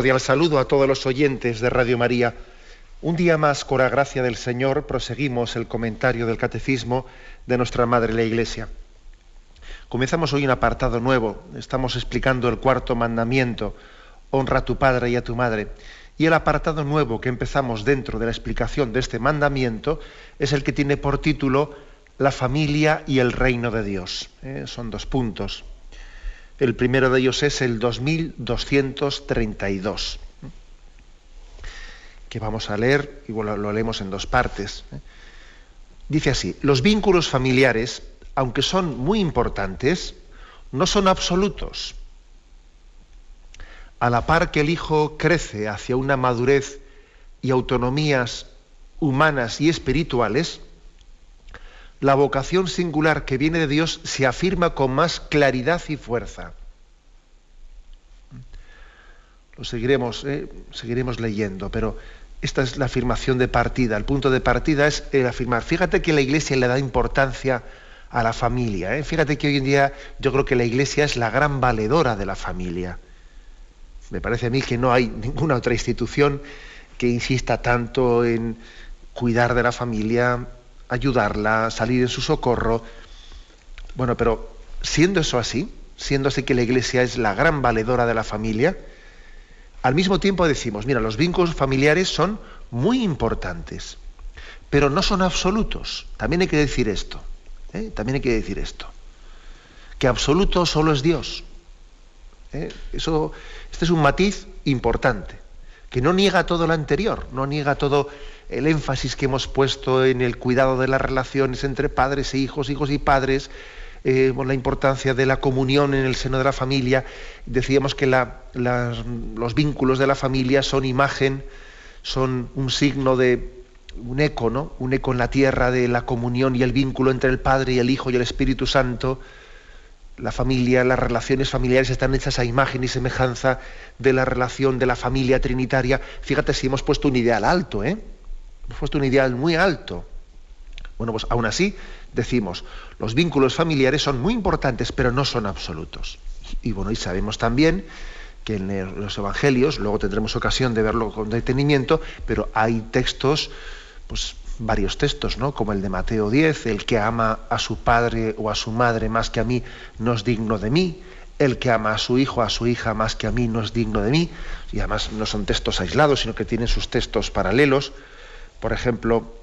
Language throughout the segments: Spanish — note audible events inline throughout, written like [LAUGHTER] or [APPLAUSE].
Cordial saludo a todos los oyentes de Radio María. Un día más, con la gracia del Señor, proseguimos el comentario del Catecismo de nuestra Madre la Iglesia. Comenzamos hoy un apartado nuevo. Estamos explicando el cuarto mandamiento, honra a tu padre y a tu madre. Y el apartado nuevo que empezamos dentro de la explicación de este mandamiento es el que tiene por título La familia y el reino de Dios. ¿eh? Son dos puntos. El primero de ellos es el 2232, que vamos a leer y lo leemos en dos partes. Dice así, los vínculos familiares, aunque son muy importantes, no son absolutos. A la par que el hijo crece hacia una madurez y autonomías humanas y espirituales, la vocación singular que viene de Dios se afirma con más claridad y fuerza. Lo seguiremos, ¿eh? seguiremos leyendo, pero esta es la afirmación de partida. El punto de partida es el afirmar. Fíjate que la Iglesia le da importancia a la familia. ¿eh? Fíjate que hoy en día yo creo que la Iglesia es la gran valedora de la familia. Me parece a mí que no hay ninguna otra institución que insista tanto en cuidar de la familia, ayudarla, salir en su socorro. Bueno, pero siendo eso así, siendo así que la Iglesia es la gran valedora de la familia, al mismo tiempo decimos, mira, los vínculos familiares son muy importantes, pero no son absolutos. También hay que decir esto. ¿eh? También hay que decir esto. Que absoluto solo es Dios. ¿eh? Eso, este es un matiz importante, que no niega todo lo anterior, no niega todo el énfasis que hemos puesto en el cuidado de las relaciones entre padres e hijos, hijos y padres, eh, la importancia de la comunión en el seno de la familia. Decíamos que los vínculos de la familia son imagen, son un signo de un eco, ¿no? Un eco en la tierra de la comunión y el vínculo entre el Padre y el Hijo y el Espíritu Santo. La familia, las relaciones familiares están hechas a imagen y semejanza de la relación de la familia trinitaria. Fíjate si hemos puesto un ideal alto, ¿eh? Hemos puesto un ideal muy alto. Bueno, pues aún así decimos, los vínculos familiares son muy importantes, pero no son absolutos. Y bueno, y sabemos también que en los evangelios, luego tendremos ocasión de verlo con detenimiento, pero hay textos, pues varios textos, ¿no? Como el de Mateo 10, el que ama a su padre o a su madre más que a mí no es digno de mí, el que ama a su hijo, a su hija más que a mí no es digno de mí, y además no son textos aislados, sino que tienen sus textos paralelos por ejemplo,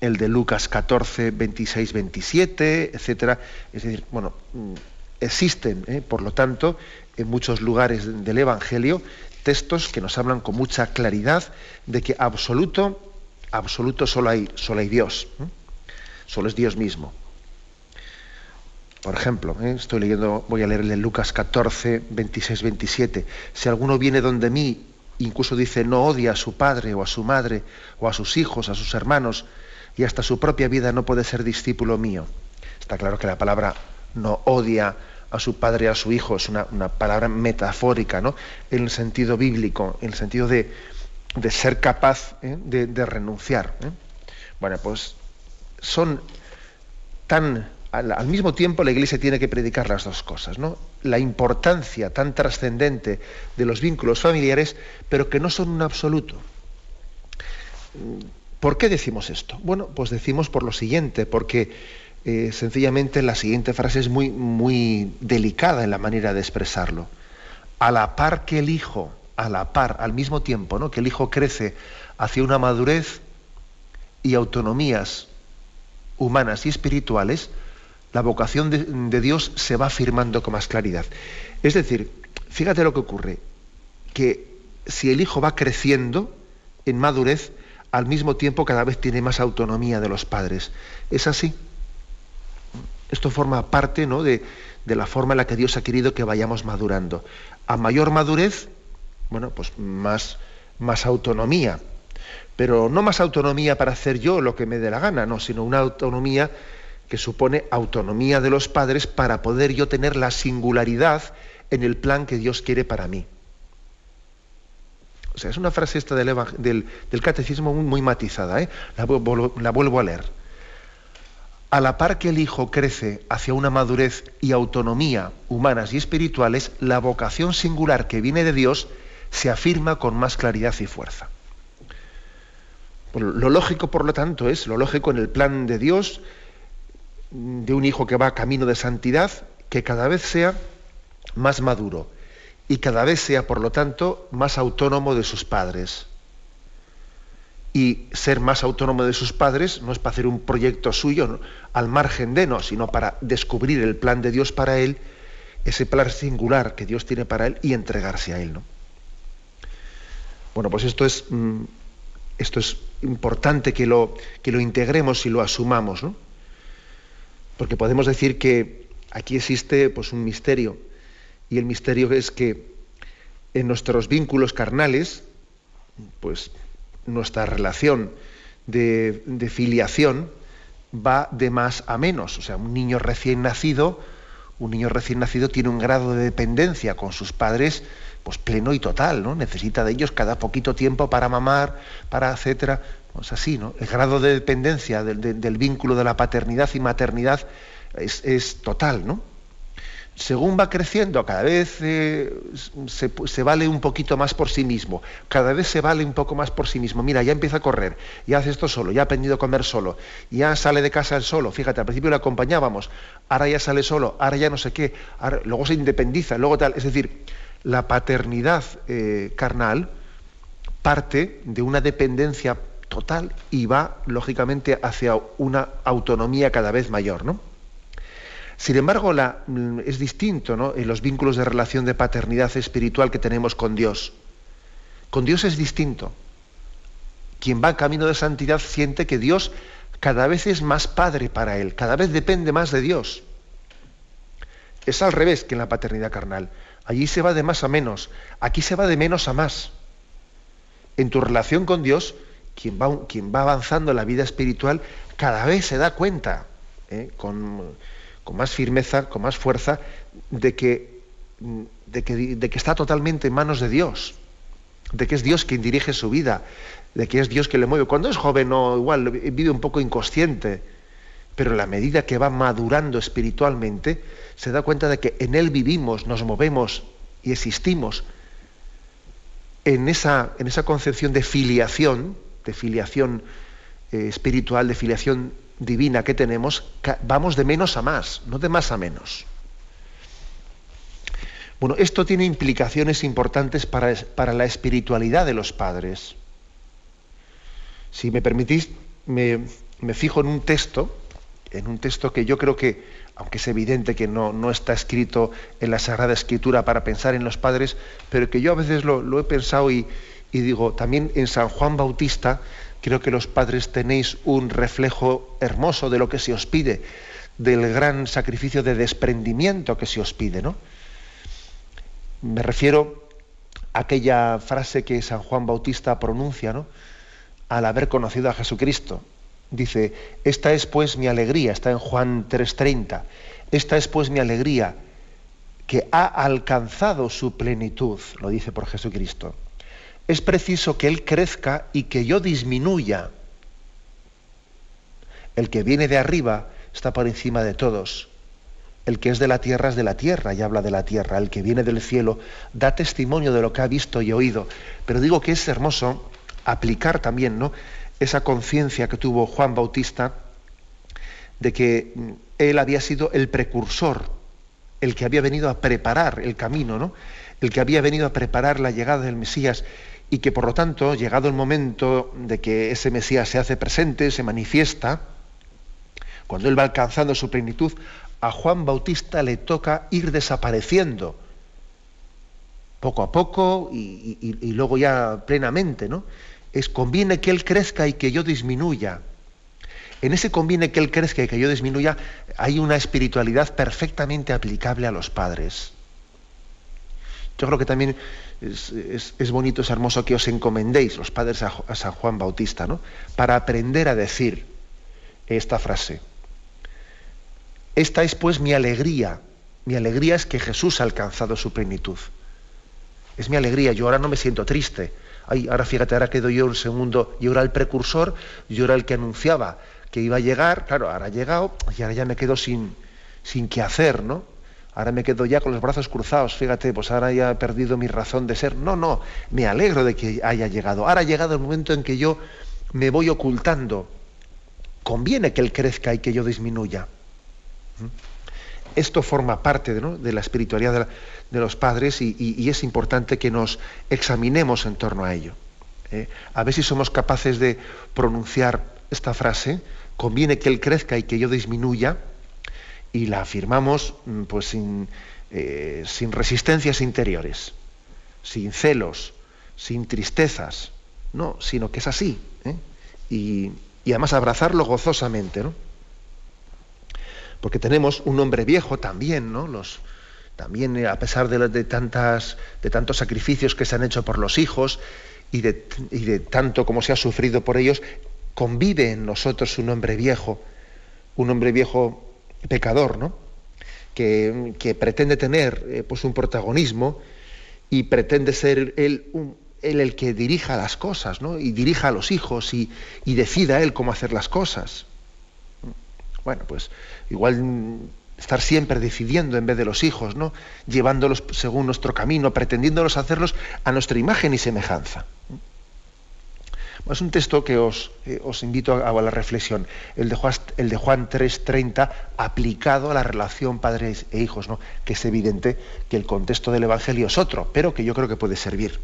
el de Lucas 14, 26, 27, etcétera. Es decir, bueno, existen, ¿eh? por lo tanto, en muchos lugares del Evangelio textos que nos hablan con mucha claridad de que absoluto, absoluto solo hay, solo hay Dios, ¿eh? solo es Dios mismo. Por ejemplo, ¿eh? estoy leyendo, voy a leer el de Lucas 14, 26, 27. Si alguno viene donde mí incluso dice no odia a su padre o a su madre o a sus hijos, a sus hermanos, y hasta su propia vida no puede ser discípulo mío. Está claro que la palabra no odia a su padre, a su hijo, es una, palabra metafórica, ¿no? En el sentido bíblico, en el sentido de, ser capaz ¿eh? de, renunciar. ¿eh? Bueno, pues son tan al, mismo tiempo la Iglesia tiene que predicar las dos cosas, ¿no? La importancia tan trascendente de los vínculos familiares, pero que no son un absoluto. ¿Por qué decimos esto? Bueno, pues decimos por lo siguiente, porque eh, sencillamente la siguiente frase es muy, muy delicada en la manera de expresarlo. A la par que el hijo, a la par, al mismo tiempo, ¿no? que el hijo crece hacia una madurez y autonomías humanas y espirituales, la vocación de, Dios se va afirmando con más claridad. Es decir, fíjate lo que ocurre, que si el hijo va creciendo en madurez, al mismo tiempo cada vez tiene más autonomía de los padres. ¿Es así? Esto forma parte ¿no? de, de la forma en la que Dios ha querido que vayamos madurando. A mayor madurez, bueno, pues más, más autonomía. Pero no más autonomía para hacer yo lo que me dé la gana, no, sino una autonomía que supone autonomía de los padres para poder yo tener la singularidad en el plan que Dios quiere para mí. O sea, es una frase esta del, del, catecismo muy, matizada, ¿eh? la vuelvo a leer. A la par que el hijo crece hacia una madurez y autonomía humanas y espirituales, la vocación singular que viene de Dios se afirma con más claridad y fuerza. Lo lógico, por lo tanto, es lo lógico en el plan de Dios de un hijo que va camino de santidad, que cada vez sea más maduro y cada vez sea, por lo tanto, más autónomo de sus padres. Y ser más autónomo de sus padres no es para hacer un proyecto suyo al margen de no, sino para descubrir el plan de Dios para él, ese plan singular que Dios tiene para él y entregarse a él. ¿no? Bueno, pues esto es, mm, esto es importante que lo, que lo integremos y lo asumamos, ¿no? porque podemos decir que aquí existe pues, un misterio y el misterio es que en nuestros vínculos carnales, pues nuestra relación de, filiación va de más a menos. O sea, un niño recién nacido, un niño recién nacido tiene un grado de dependencia con sus padres pues pleno y total, ¿no? Necesita de ellos cada poquito tiempo para mamar, para etcétera. Pues así, ¿no? El grado de dependencia del, vínculo de la paternidad y maternidad es, total, ¿no? según va creciendo, cada vez eh, se, vale un poquito más por sí mismo, cada vez se vale un poco más por sí mismo. Mira, ya empieza a correr, ya hace esto solo, ya ha aprendido a comer solo, ya sale de casa él solo. Fíjate, al principio le acompañábamos, ahora ya sale solo, ahora ya no sé qué, luego se independiza, luego tal. Es decir, la paternidad eh, carnal parte de una dependencia total y va, lógicamente, hacia una autonomía cada vez mayor, ¿no? Sin embargo, mm, es distinto en los vínculos de relación de paternidad espiritual que tenemos con Dios. Con Dios es distinto. Quien va camino de santidad siente que Dios cada vez es más padre para él, cada vez depende más de Dios. Es al revés que en la paternidad carnal. Allí se va de más a menos, aquí se va de menos a más. En tu relación con Dios, quien va, avanzando en la vida espiritual, cada vez se da cuenta, ¿eh? con, más firmeza, con más fuerza, de que, de que, está totalmente en manos de Dios, de que es Dios quien dirige su vida, de que es Dios quien le mueve. Cuando es joven, no, igual vive un poco inconsciente, pero en la medida que va madurando espiritualmente, se da cuenta de que en Él vivimos, nos movemos y existimos. En esa, en esa concepción de filiación, de filiación eh, espiritual, de filiación divina que tenemos, vamos de menos a más, no de más a menos. Bueno, esto tiene implicaciones importantes para, para la espiritualidad de los padres. Si me permitís, me, fijo en un texto, en un texto que yo creo que, aunque es evidente que no, no, está escrito en la Sagrada Escritura para pensar en los padres, pero que yo a veces lo, he pensado y, y digo, también en San Juan Bautista Creo que los padres tenéis un reflejo hermoso de lo que se os pide, del gran sacrificio de desprendimiento que se os pide, ¿no? Me refiero a aquella frase que San Juan Bautista pronuncia, ¿no? Al haber conocido a Jesucristo. Dice, esta es pues mi alegría, está en Juan 3:30, esta es pues mi alegría, que ha alcanzado su plenitud, lo dice por Jesucristo es preciso que Él crezca y que yo disminuya. El que viene de arriba está por encima de todos. El que es de la tierra es de la tierra y habla de la tierra. El que viene del cielo da testimonio de lo que ha visto y oído. Pero digo que es hermoso aplicar también ¿no? Esa conciencia que tuvo Juan Bautista de que él había sido el precursor, el que había venido a preparar el camino, ¿no? el que había venido a preparar la llegada del Mesías y que por lo tanto, llegado el momento de que ese Mesías se hace presente, se manifiesta, cuando él va alcanzando su plenitud, a Juan Bautista le toca ir desapareciendo poco a poco y, luego ya plenamente, ¿no? Es conviene que él crezca y que yo disminuya. en ese conviene que él crezca y que yo disminuya, hay una espiritualidad perfectamente aplicable a los padres. Yo creo que también es, bonito, es hermoso que os encomendéis, los padres, a, a San Juan Bautista, ¿no? Para aprender a decir esta frase. Esta es pues mi alegría. Mi alegría es que Jesús ha alcanzado su plenitud. Es mi alegría. Yo ahora no me siento triste. Ay, ahora fíjate, ahora quedo yo un segundo. Yo era el precursor, yo era el que anunciaba que iba a llegar. Claro, ahora ha llegado y ahora ya me quedo sin, sin qué hacer, ¿no? Ahora me quedo ya con los brazos cruzados. Fíjate, pues ahora ya he perdido mi razón de ser. No, no, me alegro de que haya llegado. Ahora ha llegado el momento en que yo me voy ocultando. Conviene que él crezca y que yo disminuya. ¿Mm? Esto forma parte de la espiritualidad de, los padres y, es importante que nos examinemos en torno a ello. ¿eh? A ver si somos capaces de pronunciar esta frase, conviene que él crezca y que yo disminuya, y la afirmamos mm, pues sin, eh, sin resistencias interiores, sin celos, sin tristezas, no, sino que es así. ¿eh? Y, y, además abrazarlo gozosamente, ¿no? Porque tenemos un hombre viejo también, ¿no? Los, también eh, a pesar de, tantas, de tantos sacrificios que se han hecho por los hijos y de, y de tanto como se ha sufrido por ellos, convive en nosotros un hombre viejo, un hombre viejo pecador, ¿no? Que, que pretende tener eh, pues un protagonismo y pretende ser él, él, el que dirija las cosas, ¿no? Y dirija a los hijos y, y decida él cómo hacer las cosas. Bueno, pues igual estar siempre decidiendo en vez de los hijos, ¿no? Llevándolos según nuestro camino, pretendiéndolos hacerlos a nuestra imagen y semejanza. Es un texto que os, eh, invito a, la reflexión, el de Juan, el de Juan 3.30, aplicado a la relación padres e hijos, ¿no? que es evidente que el contexto del Evangelio es otro, pero que yo creo que puede servir.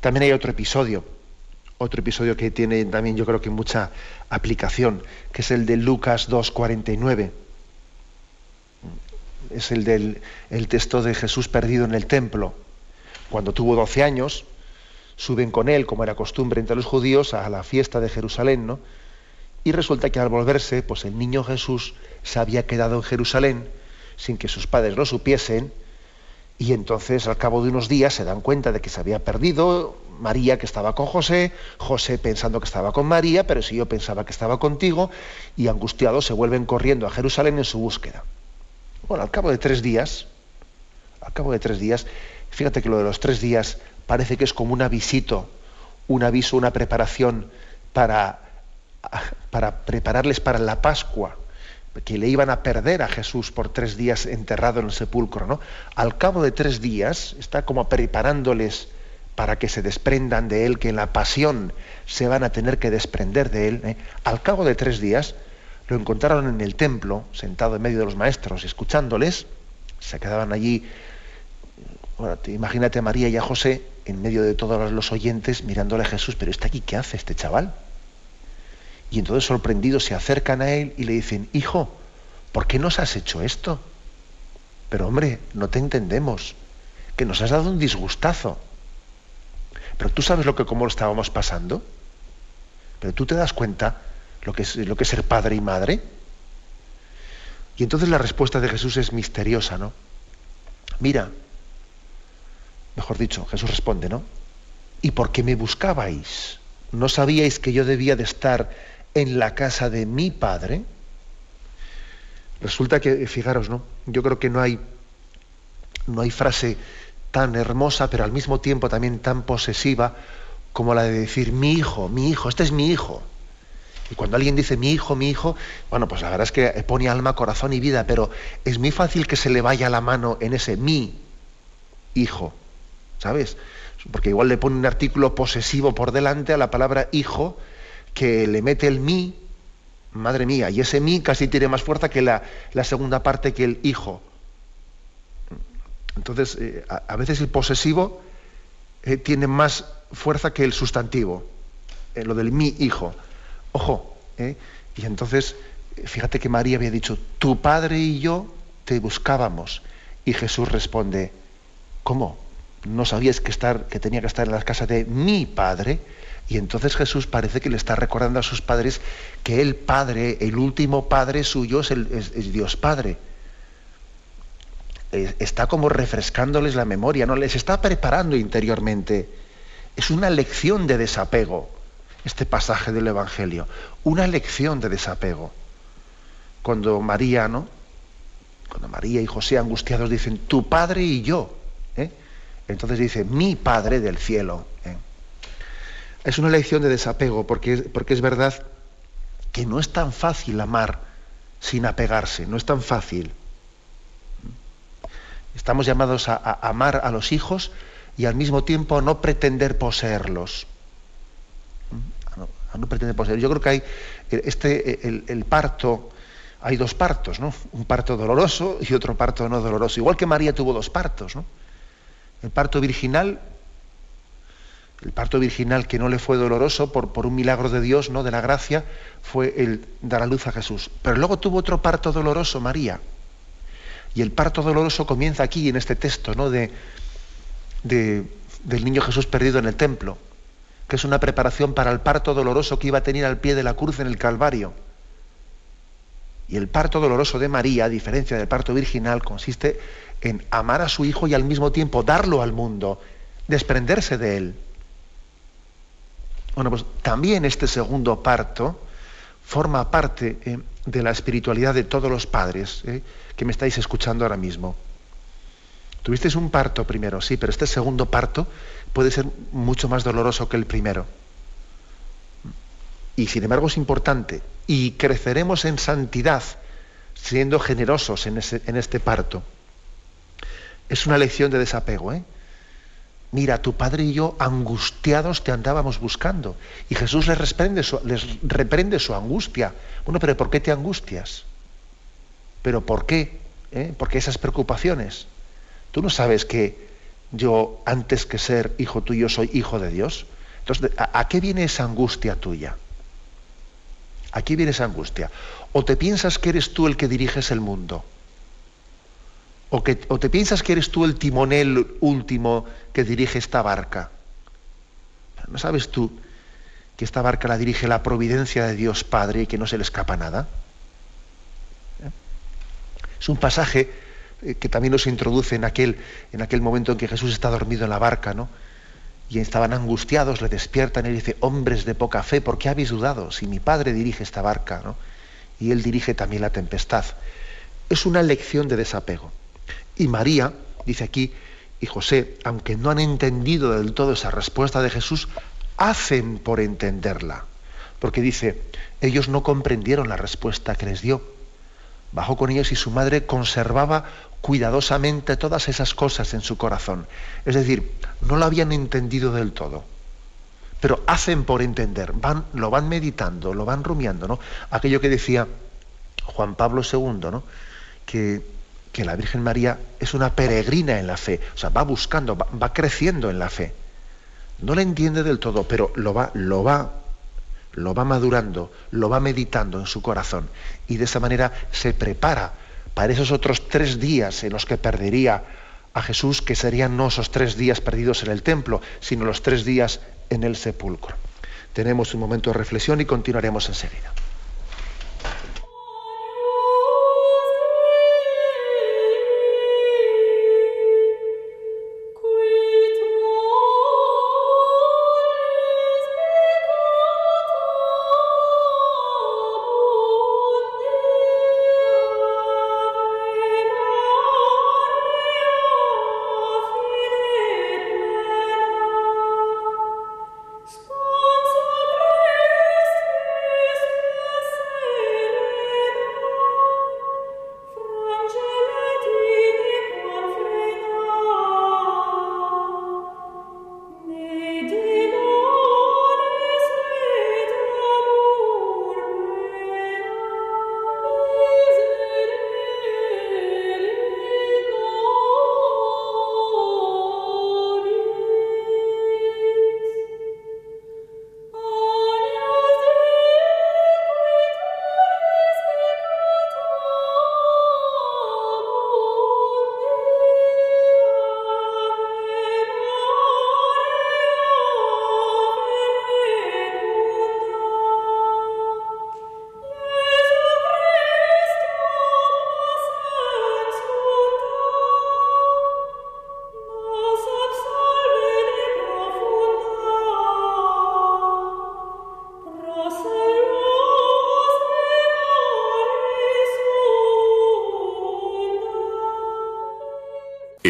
También hay otro episodio otro episodio que tiene también yo creo que mucha aplicación, que es el de Lucas 2.49. Es el del el texto de Jesús perdido en el templo. Cuando tuvo 12 años, suben con él, como era costumbre entre los judíos, a la fiesta de Jerusalén, ¿no? Y resulta que al volverse, pues el niño Jesús se había quedado en Jerusalén sin que sus padres lo supiesen, y entonces al cabo de unos días se dan cuenta de que se había perdido, María que estaba con José, José pensando que estaba con María, pero si yo pensaba que estaba contigo, y angustiados se vuelven corriendo a Jerusalén en su búsqueda. Bueno, al cabo de tres días, al cabo de tres días, fíjate que lo de los tres días parece que es como un avisito, un aviso, una preparación para, para prepararles para la Pascua, que le iban a perder a Jesús por tres días enterrado en el sepulcro, ¿no? Al cabo de tres días está como preparándoles para que se desprendan de él, que en la pasión se van a tener que desprender de él. ¿eh? Al cabo de tres días lo encontraron en el templo, sentado en medio de los maestros, escuchándoles, se quedaban allí, imagínate a María y a José en medio de todos los oyentes mirándole a Jesús, pero está aquí, ¿qué hace este chaval? Y entonces sorprendidos se acercan a él y le dicen, hijo, ¿por qué nos has hecho esto? Pero hombre, no te entendemos, que nos has dado un disgustazo. Pero tú sabes lo que cómo lo estábamos pasando. Pero tú te das cuenta lo que es lo que es ser padre y madre. Y entonces la respuesta de Jesús es misteriosa, ¿no? Mira, mejor dicho, Jesús responde, ¿no? ¿Y por qué me buscabais? ¿No sabíais que yo debía de estar en la casa de mi padre? Resulta que, fijaros, ¿no? Yo creo que no hay, no hay frase tan hermosa, pero al mismo tiempo también tan posesiva, como la de decir mi hijo, mi hijo, este es mi hijo. Y cuando alguien dice mi hijo, mi hijo, bueno, pues la verdad es que pone alma, corazón y vida, pero es muy fácil que se le vaya la mano en ese mi hijo, ¿sabes? Porque igual le pone un artículo posesivo por delante a la palabra hijo, que le mete el mi, madre mía, y ese mi casi tiene más fuerza que la, la segunda parte que el hijo. Entonces, eh, a, veces el posesivo eh, tiene más fuerza que el sustantivo, eh, lo del mi hijo. Ojo, y entonces, fíjate que María había dicho, tu padre y yo te buscábamos. Y Jesús responde, ¿cómo? no sabías que, estar, que tenía que estar en la casa de mi padre. Y entonces Jesús parece que le está recordando a sus padres que el Padre, el último Padre suyo es, el, Dios Padre. Está como refrescándoles la memoria, ¿no? Les está preparando interiormente. Es una lección de desapego, este pasaje del Evangelio. Una lección de desapego. Cuando María, ¿no? Cuando María y José angustiados dicen, tu padre y yo. ¿eh? Entonces dice, mi Padre del cielo. ¿eh? Es una lección de desapego, porque, porque es verdad que no es tan fácil amar sin apegarse, no es tan fácil. Estamos llamados a, amar a los hijos y al mismo tiempo a no pretender poseerlos. No, pretender poseerlos. Yo creo que hay este, el parto, hay dos partos, ¿no? Un parto doloroso y otro parto no doloroso. Igual que María tuvo dos partos, ¿no? El parto virginal, el parto virginal que no le fue doloroso por, un milagro de Dios, ¿no? de la gracia, fue el dar a luz a Jesús. Pero luego tuvo otro parto doloroso, María. Y el parto doloroso comienza aquí, en este texto, ¿no? de, del niño Jesús perdido en el templo, que es una preparación para el parto doloroso que iba a tener al pie de la cruz en el Calvario. Y el parto doloroso de María, a diferencia del parto virginal, consiste en amar a su hijo y al mismo tiempo darlo al mundo, desprenderse de él. Bueno, pues también este segundo parto forma parte eh, de la espiritualidad de todos los padres eh, que me estáis escuchando ahora mismo. Tuvisteis un parto primero, sí, pero este segundo parto puede ser mucho más doloroso que el primero. Y sin embargo es importante. Y creceremos en santidad siendo generosos en, en este parto. Es una lección de desapego. ¿eh? Mira, tu padre y yo angustiados te andábamos buscando. Y Jesús les reprende, su, les reprende su angustia. Bueno, pero ¿por qué te angustias? ¿Pero por qué? ¿Eh? ¿Por qué esas preocupaciones? ¿Tú no sabes que yo, antes que ser hijo tuyo, soy hijo de Dios? Entonces, ¿a, a qué viene esa angustia tuya? ¿A qué viene esa angustia? ¿O te piensas que eres tú el que diriges el mundo? ¿O, te piensas que eres tú el timonel último que dirige esta barca? ¿No sabes tú que esta barca la dirige la providencia de Dios Padre y que no se le escapa nada? ¿Eh? Es un pasaje eh, que también nos introduce en aquel, en aquel momento en que Jesús está dormido en la barca, ¿no? Y estaban angustiados, le despiertan y le dice, hombres de poca fe, ¿por qué habéis dudado? Si mi Padre dirige esta barca, ¿no? Y Él dirige también la tempestad. Es una lección de desapego. Y María, dice aquí, y José, aunque no han entendido del todo esa respuesta de Jesús, hacen por entenderla. Porque dice, ellos no comprendieron la respuesta que les dio. Bajó con ellos y su madre conservaba cuidadosamente todas esas cosas en su corazón. Es decir, no lo habían entendido del todo. Pero hacen por entender, van, lo van meditando, lo van rumiando, ¿no? Aquello que decía Juan Pablo II, ¿no? Que que la Virgen María es una peregrina en la fe, o sea, va buscando, va, creciendo en la fe. No la entiende del todo, pero lo va, lo va, lo va madurando, lo va meditando en su corazón y de esa manera se prepara para esos otros tres días en los que perdería a Jesús, que serían no esos tres días perdidos en el templo, sino los tres días en el sepulcro. Tenemos un momento de reflexión y continuaremos enseguida.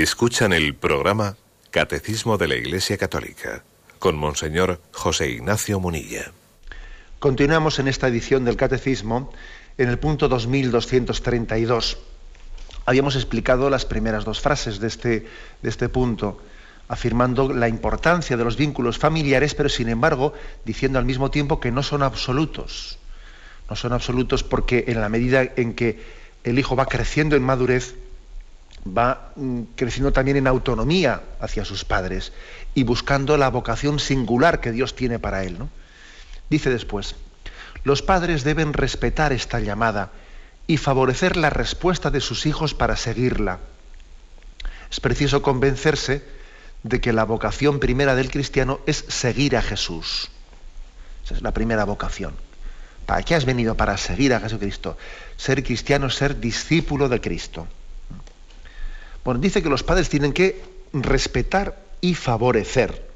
Escuchan el programa Catecismo de la Iglesia Católica con Monseñor José Ignacio Munilla. Continuamos en esta edición del Catecismo en el punto 2232. Habíamos explicado las primeras dos frases de este, de este punto, afirmando la importancia de los vínculos familiares, pero sin embargo diciendo al mismo tiempo que no son absolutos. No son absolutos porque en la medida en que el hijo va creciendo en madurez, va creciendo también en autonomía hacia sus padres y buscando la vocación singular que Dios tiene para él. ¿no? Dice después, los padres deben respetar esta llamada y favorecer la respuesta de sus hijos para seguirla. Es preciso convencerse de que la vocación primera del cristiano es seguir a Jesús. Esa es la primera vocación. ¿Para qué has venido? Para seguir a Jesucristo. Ser cristiano es ser discípulo de Cristo. Bueno, dice que los padres tienen que respetar y favorecer.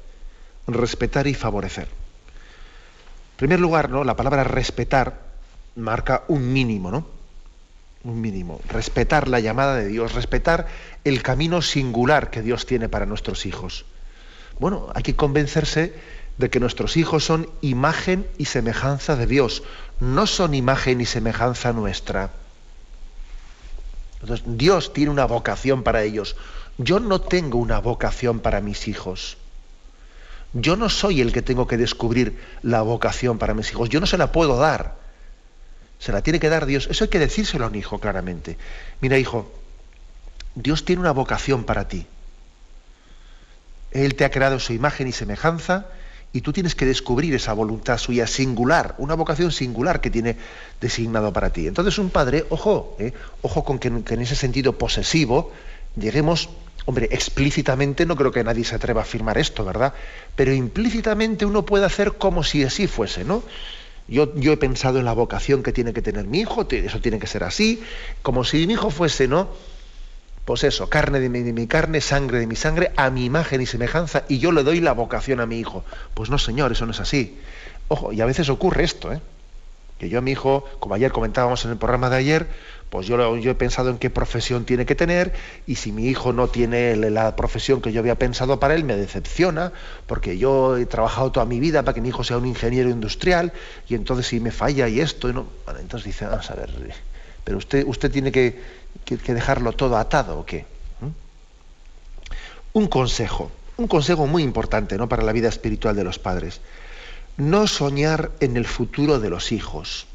Respetar y favorecer. En primer lugar, ¿no? la palabra respetar marca un mínimo, ¿no? Un mínimo. Respetar la llamada de Dios, respetar el camino singular que Dios tiene para nuestros hijos. Bueno, hay que convencerse de que nuestros hijos son imagen y semejanza de Dios, no son imagen y semejanza nuestra. Entonces, Dios tiene una vocación para ellos. Yo no tengo una vocación para mis hijos. Yo no soy el que tengo que descubrir la vocación para mis hijos. Yo no se la puedo dar. Se la tiene que dar Dios. Eso hay que decírselo a un hijo claramente. Mira, hijo, Dios tiene una vocación para ti. Él te ha creado su imagen y semejanza y tú tienes que descubrir esa voluntad suya singular, una vocación singular que tiene designado para ti. Entonces un padre, ojo, eh, ojo con que, en ese sentido posesivo lleguemos, hombre, explícitamente no creo que nadie se atreva a afirmar esto, ¿verdad? Pero implícitamente uno puede hacer como si así fuese, ¿no? Yo, yo he pensado en la vocación que tiene que tener mi hijo, eso tiene que ser así, como si mi hijo fuese, ¿no? Pues eso, carne de mi, carne, sangre de mi sangre, a mi imagen y semejanza, y yo le doy la vocación a mi hijo. Pues no, señor, eso no es así. Ojo, y a veces ocurre esto, ¿eh? que yo a mi hijo, como ayer comentábamos en el programa de ayer, pues yo, he pensado en qué profesión tiene que tener, y si mi hijo no tiene la profesión que yo había pensado para él, me decepciona, porque yo he trabajado toda mi vida para que mi hijo sea un ingeniero industrial, y entonces si me falla y esto, y no, entonces dice, vamos a ver, pero usted, usted tiene que, dejarlo todo atado o qué. ¿Mm? Un consejo, un consejo muy importante ¿no? para la vida espiritual de los padres. No soñar en el futuro de los hijos.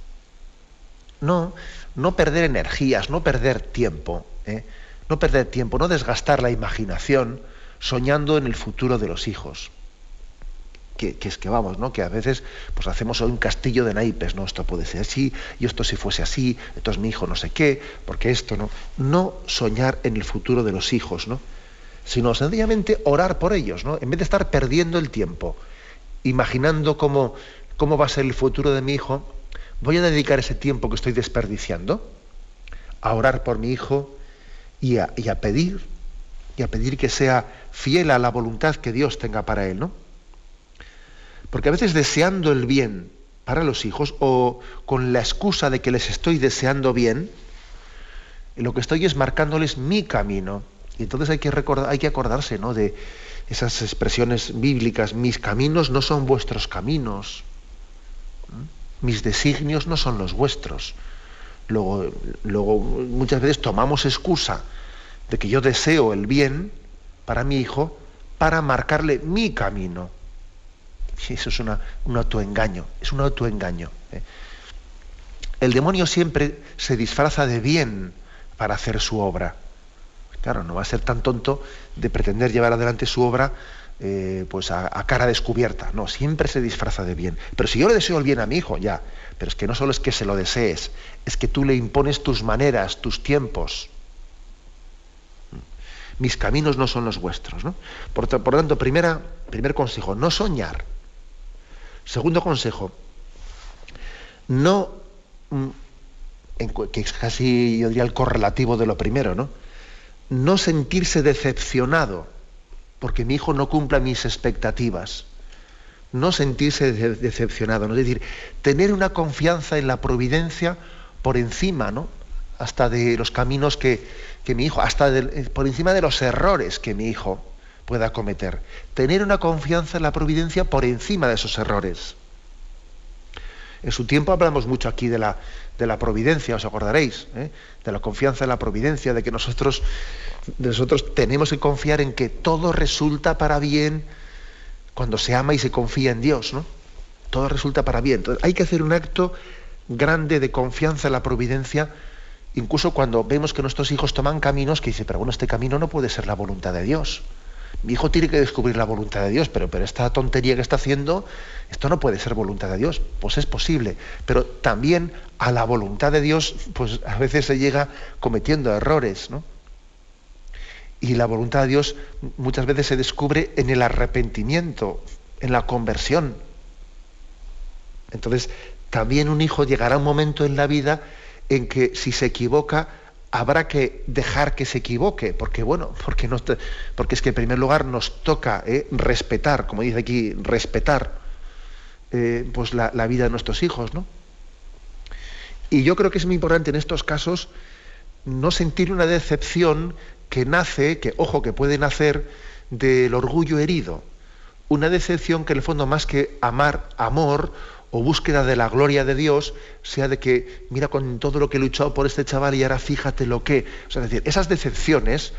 No, no perder energías, no perder tiempo. ¿eh? No perder tiempo, no desgastar la imaginación soñando en el futuro de los hijos que, es que vamos, ¿no? Que a veces pues hacemos un castillo de naipes, ¿no? Esto puede ser así, y esto si fuese así, entonces mi hijo no sé qué, porque esto, ¿no? No soñar en el futuro de los hijos, ¿no? Sino sencillamente orar por ellos, ¿no? En vez de estar perdiendo el tiempo, imaginando cómo, cómo va a ser el futuro de mi hijo, voy a dedicar ese tiempo que estoy desperdiciando a orar por mi hijo y a, y a pedir, y a pedir que sea fiel a la voluntad que Dios tenga para él, ¿no? Porque a veces deseando el bien para los hijos o con la excusa de que les estoy deseando bien, lo que estoy es marcándoles mi camino. Y entonces hay que, recordar, hay que acordarse ¿no? de esas expresiones bíblicas, mis caminos no son vuestros caminos, mis designios no son los vuestros. Luego, luego muchas veces tomamos excusa de que yo deseo el bien para mi hijo para marcarle mi camino. Eso es un autoengaño, es un autoengaño. ¿eh? El demonio siempre se disfraza de bien para hacer su obra. Claro, no va a ser tan tonto de pretender llevar adelante su obra eh, pues a, cara descubierta. No, siempre se disfraza de bien. Pero si yo le deseo el bien a mi hijo, ya. Pero es que no solo es que se lo desees, es que tú le impones tus maneras, tus tiempos. Mis caminos no son los vuestros. ¿no? Por, por tanto, primera, primer consejo, no soñar. Segundo consejo, no, mm, que es casi, yo diría, el correlativo de lo primero, ¿no? No sentirse decepcionado porque mi hijo no cumpla mis expectativas. No sentirse decepcionado, ¿no? es decir, tener una confianza en la providencia por encima, ¿no? hasta de los caminos que, mi hijo, hasta por encima de los errores que mi hijo pueda cometer. Tener una confianza en la providencia por encima de esos errores. En su tiempo hablamos mucho aquí de la, de la providencia, os acordaréis, ¿eh? de la confianza en la providencia, de que nosotros, nosotros tenemos que confiar en que todo resulta para bien cuando se ama y se confía en Dios, ¿no? Todo resulta para bien. Entonces, hay que hacer un acto grande de confianza en la providencia, incluso cuando vemos que nuestros hijos toman caminos que dice, pero bueno, este camino no puede ser la voluntad de Dios. Mi hijo tiene que descubrir la voluntad de Dios, pero, pero esta tontería que está haciendo, esto no puede ser voluntad de Dios. Pues es posible, pero también a la voluntad de Dios, pues a veces se llega cometiendo errores, ¿no? Y la voluntad de Dios muchas veces se descubre en el arrepentimiento, en la conversión. Entonces, también un hijo llegará un momento en la vida en que si se equivoca, habrá que dejar que se equivoque, porque bueno, porque, no, porque es que en primer lugar nos toca eh, respetar, como dice aquí, respetar eh, pues la, vida de nuestros hijos, ¿no? Y yo creo que es muy importante en estos casos no sentir una decepción que nace, que ojo, que puede nacer del orgullo herido. Una decepción que en el fondo más que amar, amor o búsqueda de la gloria de Dios sea de que, mira con todo lo que he luchado por este chaval y ahora fíjate lo que... O sea, es decir, esas decepciones,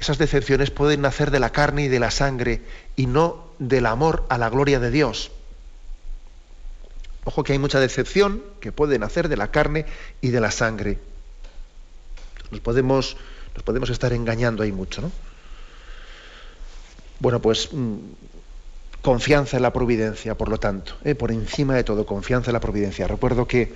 esas decepciones pueden nacer de la carne y de la sangre y no del amor a la gloria de Dios. Ojo que hay mucha decepción que puede nacer de la carne y de la sangre. Nos podemos, nos podemos estar engañando ahí mucho, ¿no? Bueno, pues mm, Confianza en la providencia, por lo tanto, ¿eh? por encima de todo, confianza en la providencia. Recuerdo que,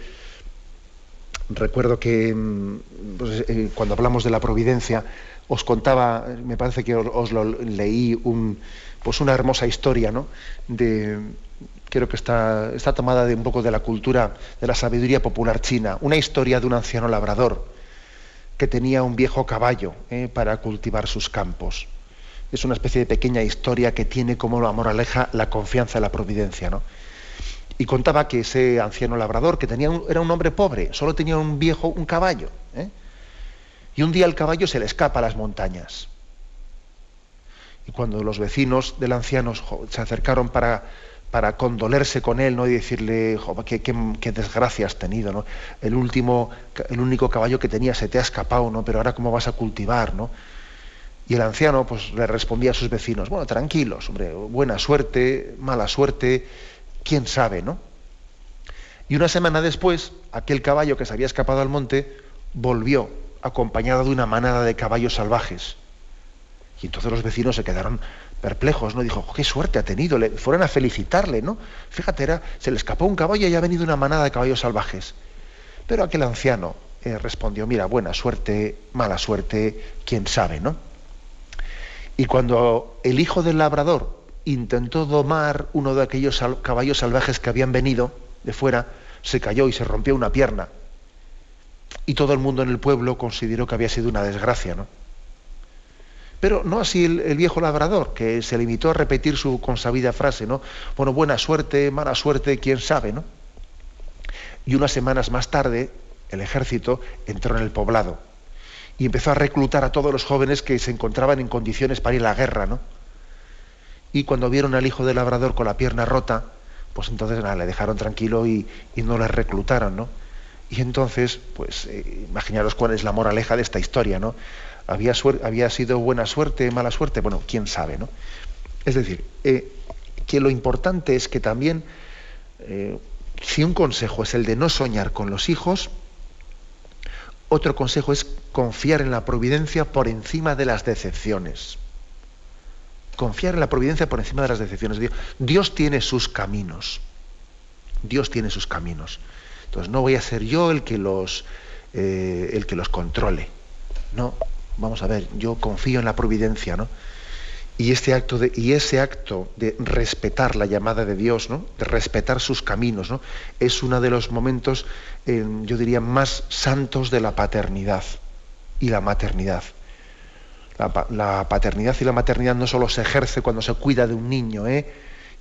recuerdo que mm, pues, eh, cuando hablamos de la providencia, os contaba, me parece que os, lo leí, un, pues una hermosa historia, ¿no? De, creo que está, está tomada de un poco de la cultura, de la sabiduría popular china, una historia de un anciano labrador que tenía un viejo caballo ¿eh? para cultivar sus campos es una especie de pequeña historia que tiene como moraleja la confianza en la providencia. ¿no? Y contaba que ese anciano labrador, que tenía era un hombre pobre, solo tenía un viejo, un caballo. ¿eh? Y un día el caballo se le escapa a las montañas. Y cuando los vecinos del anciano se acercaron para, para condolerse con él ¿no? y decirle, qué, qué, desgracia has tenido, ¿no? el, último, el único caballo que tenía se te ha escapado, ¿no? pero ahora cómo vas a cultivar, ¿no? Y el anciano pues, le respondía a sus vecinos, bueno, tranquilos, hombre, buena suerte, mala suerte, quién sabe, ¿no? Y una semana después, aquel caballo que se había escapado al monte volvió acompañado de una manada de caballos salvajes. Y entonces los vecinos se quedaron perplejos, ¿no? Dijo, qué suerte ha tenido, le fueron a felicitarle, ¿no? Fíjate, era, se le escapó un caballo y ha venido una manada de caballos salvajes. Pero aquel anciano eh, respondió, mira, buena suerte, mala suerte, quién sabe, ¿no? Y cuando el hijo del labrador intentó domar uno de aquellos caballos salvajes que habían venido de fuera, se cayó y se rompió una pierna. Y todo el mundo en el pueblo consideró que había sido una desgracia, ¿no? Pero no así el, viejo labrador, que se limitó a repetir su consabida frase, ¿no? Bueno, buena suerte, mala suerte, quién sabe, ¿no? Y unas semanas más tarde, el ejército entró en el poblado y empezó a reclutar a todos los jóvenes que se encontraban en condiciones para ir a la guerra, ¿no? Y cuando vieron al hijo del labrador con la pierna rota, pues entonces nada, le dejaron tranquilo y, no le reclutaron, ¿no? Y entonces, pues eh, imaginaros cuál es la moraleja de esta historia, ¿no? ¿Había, ¿Había sido buena suerte, mala suerte? Bueno, quién sabe, ¿no? Es decir, eh, que lo importante es que también, eh, si un consejo es el de no soñar con los hijos, otro consejo es confiar en la providencia por encima de las decepciones. Confiar en la providencia por encima de las decepciones. Dios, tiene sus caminos. Dios tiene sus caminos. Entonces no voy a ser yo el que los, eh, el que los controle. No, vamos a ver, yo confío en la providencia, ¿no? Y, este acto de, y ese acto de respetar la llamada de Dios, ¿no? de respetar sus caminos, ¿no? es uno de los momentos, eh, yo diría, más santos de la paternidad y la maternidad. La, paternidad y la maternidad no solo se ejerce cuando se cuida de un niño, ¿eh?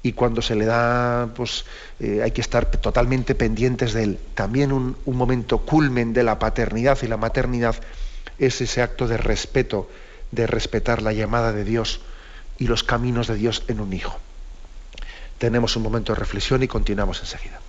y cuando se le da, pues eh, hay que estar totalmente pendientes de él. También un, momento culmen de la paternidad y la maternidad es ese acto de respeto, de respetar la llamada de Dios y los caminos de Dios en un hijo. Tenemos un momento de reflexión y continuamos enseguida.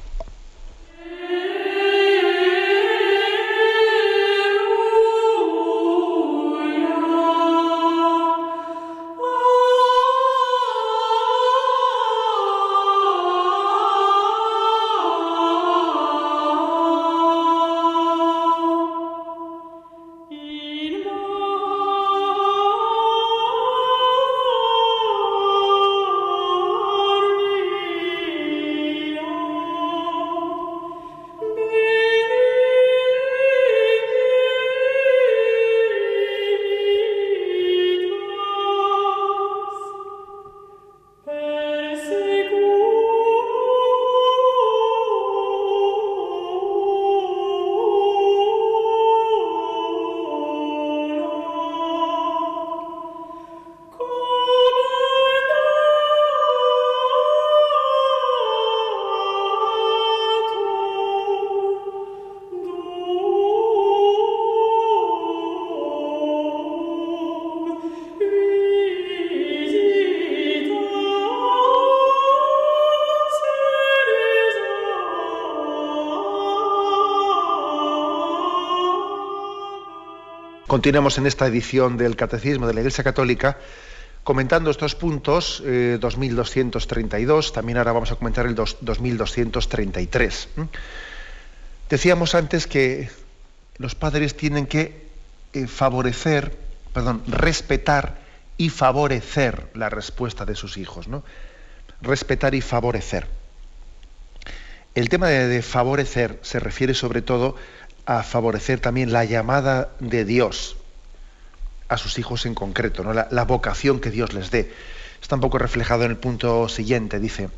Continuamos en esta edición del Catecismo de la Iglesia Católica comentando estos puntos, 2232, eh, también ahora vamos a comentar el 2233. Decíamos antes que los padres tienen que eh, favorecer, perdón, respetar y favorecer la respuesta de sus hijos, ¿no? Respetar y favorecer. El tema de favorecer se refiere sobre todo favorecer también la llamada de Dios a sus hijos en concreto, ¿no? la, vocación que Dios les dé. Está un poco reflejado en el punto siguiente, dice,